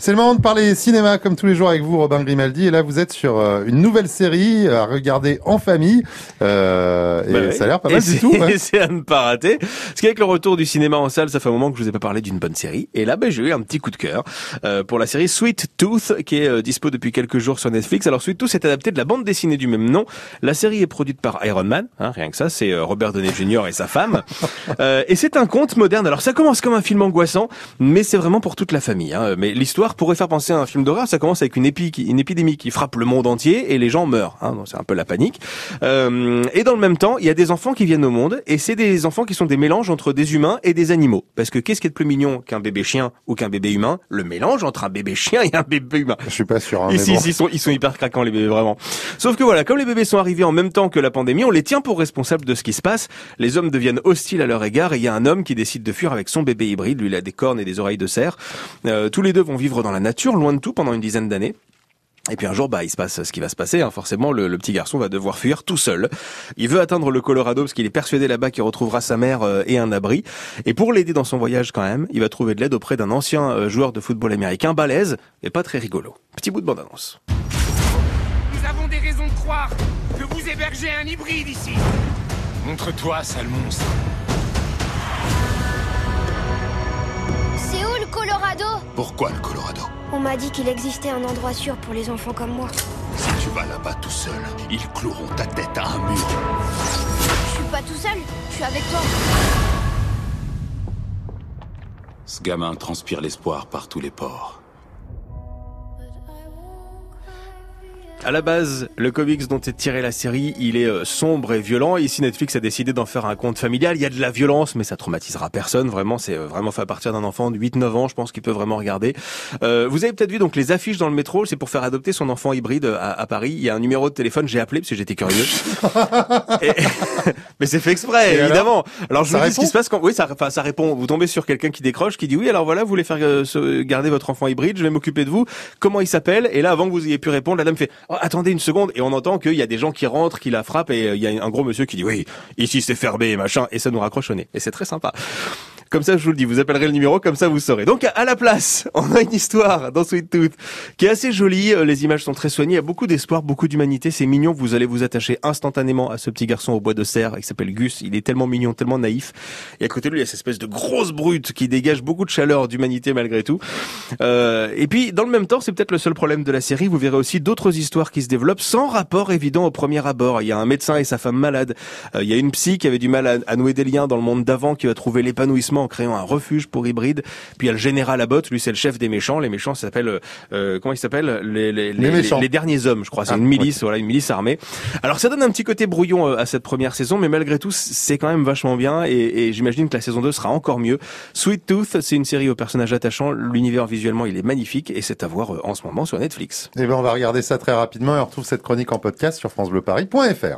C'est le moment de parler cinéma comme tous les jours avec vous, Robin Grimaldi. Et là, vous êtes sur euh, une nouvelle série à regarder en famille. Euh, et Bah ça a l'air pas mal du tout. ouais. Et c'est à ne pas rater. Parce qu'avec le retour du cinéma en salle, ça fait un moment que je vous ai pas parlé d'une bonne série. Et là, ben, j'ai eu un petit coup de cœur euh, pour la série Sweet Tooth, qui est euh, dispo depuis quelques jours sur Netflix. Alors Sweet Tooth est adapté de la bande dessinée du même nom. La série est produite par Iron Man, hein, rien que ça. C'est Robert Downey Jr. et sa femme. Et c'est un conte moderne. Alors ça commence comme un film angoissant, mais c'est vraiment pour toute la famille. Hein. Mais l'histoire pourrait faire penser à un film d'horreur. Ça commence avec une, épi- une épidémie qui frappe le monde entier et les gens meurent. Hein. Donc c'est un peu la panique. Euh, et dans le même temps, il y a des enfants qui viennent au monde et c'est des enfants qui sont des mélanges entre des humains et des animaux. Parce que qu'est-ce qui est de plus mignon qu'un bébé chien ou qu'un bébé humain? Le mélange entre un bébé chien et un bébé humain. Je suis pas sûr. Hein, mais Ici, bon. ils sont, ils sont hyper craquants les bébés vraiment. Sauf que voilà, comme les bébés sont arrivés en même temps que la pandémie, on les tient pour responsables de ce qui se passe. Les hommes deviennent hostiles à leur égard et il y a un homme qui décide de fuir avec son bébé hybride. Lui, il a des cornes et des oreilles de cerf. Euh, tous les deux vont vivre dans la nature, loin de tout, pendant une dizaine d'années. Et puis un jour, bah, il se passe ce qui va se passer. Hein. Forcément, le, le petit garçon va devoir fuir tout seul. Il veut atteindre le Colorado parce qu'il est persuadé là-bas qu'il retrouvera sa mère euh, et un abri. Et pour l'aider dans son voyage quand même, il va trouver de l'aide auprès d'un ancien euh, joueur de football américain, balèze, et pas très rigolo. Petit bout de bande-annonce. Nous avons des raisons de croire que vous hébergez un hybride ici. Montre-toi, sale monstre. Pourquoi le Colorado On m'a dit qu'il existait un endroit sûr pour les enfants comme moi. Si tu vas là-bas tout seul, ils cloueront ta tête à un mur. Je suis pas tout seul, je suis avec toi. Ce gamin transpire l'espoir par tous les pores. À la base, le comics dont est tirée la série, il est euh, sombre et violent. Ici, Netflix a décidé d'en faire un conte familial. Il y a de la violence, mais ça traumatisera personne. Vraiment, c'est euh, vraiment fait à partir d'un enfant de 8-9 ans, je pense qu'il peut vraiment regarder. Euh, vous avez peut-être vu donc les affiches dans le métro. C'est pour faire adopter son enfant hybride à, à Paris. Il y a un numéro de téléphone. J'ai appelé parce que j'étais curieux. Et- mais c'est fait exprès, Et évidemment. Alors, je vous dis ce qui se passe quand. Oui, ça, répond. Vous tombez sur quelqu'un qui décroche, qui dit oui. Alors voilà, vous voulez faire euh, garder votre enfant hybride. Je vais m'occuper de vous. Comment il s'appelle? Et là, avant que vous ayez pu répondre, la dame fait Oh, attendez une seconde. Et on entend qu'il y a des gens qui rentrent, qui la frappent, et euh, il y a un gros monsieur qui dit oui, ici c'est fermé, machin, et ça nous raccroche au nez. Et c'est très sympa. Comme ça, je vous le dis, vous appellerez le numéro, comme ça vous saurez. Donc, à la place, on a une histoire dans Sweet Tooth qui est assez jolie. euh, Les images sont très soignées. Il y a beaucoup d'espoir, beaucoup d'humanité. C'est mignon. Vous allez vous attacher instantanément à ce petit garçon au bois de serre qui s'appelle Gus. Il est tellement mignon, tellement naïf. Et à côté de lui, il y a cette espèce de grosse brute qui dégage beaucoup de chaleur, d'humanité malgré tout. Euh, et puis, dans le même temps, c'est peut-être le seul problème de la série. Vous verrez aussi d'autres histoires qui se développent sans rapport évident au premier abord. Il y a un médecin et sa femme malade. Euh, il y a une psy qui avait du mal à, à nouer des liens dans le monde d'avant, qui va trouver l'épanouissement en créant un refuge pour hybrides. Puis il y a le général Abbott, lui c'est le chef des méchants. Les méchants s'appellent euh, comment ils s'appellent les, les, Les les derniers hommes, je crois. C'est Ah, une milice, voilà, une milice armée. Alors ça donne un petit côté brouillon euh, à cette première saison, mais malgré tout, c'est quand même vachement bien. Et, et j'imagine que la saison 2 sera encore mieux. Sweet Tooth, c'est une série aux personnages attachants. L'univers visuellement, il est magnifique et c'est à voir euh, en ce moment sur Netflix. Eh ben, on va regarder ça très rapidement et on retrouve cette chronique en podcast sur francebleuparis.fr.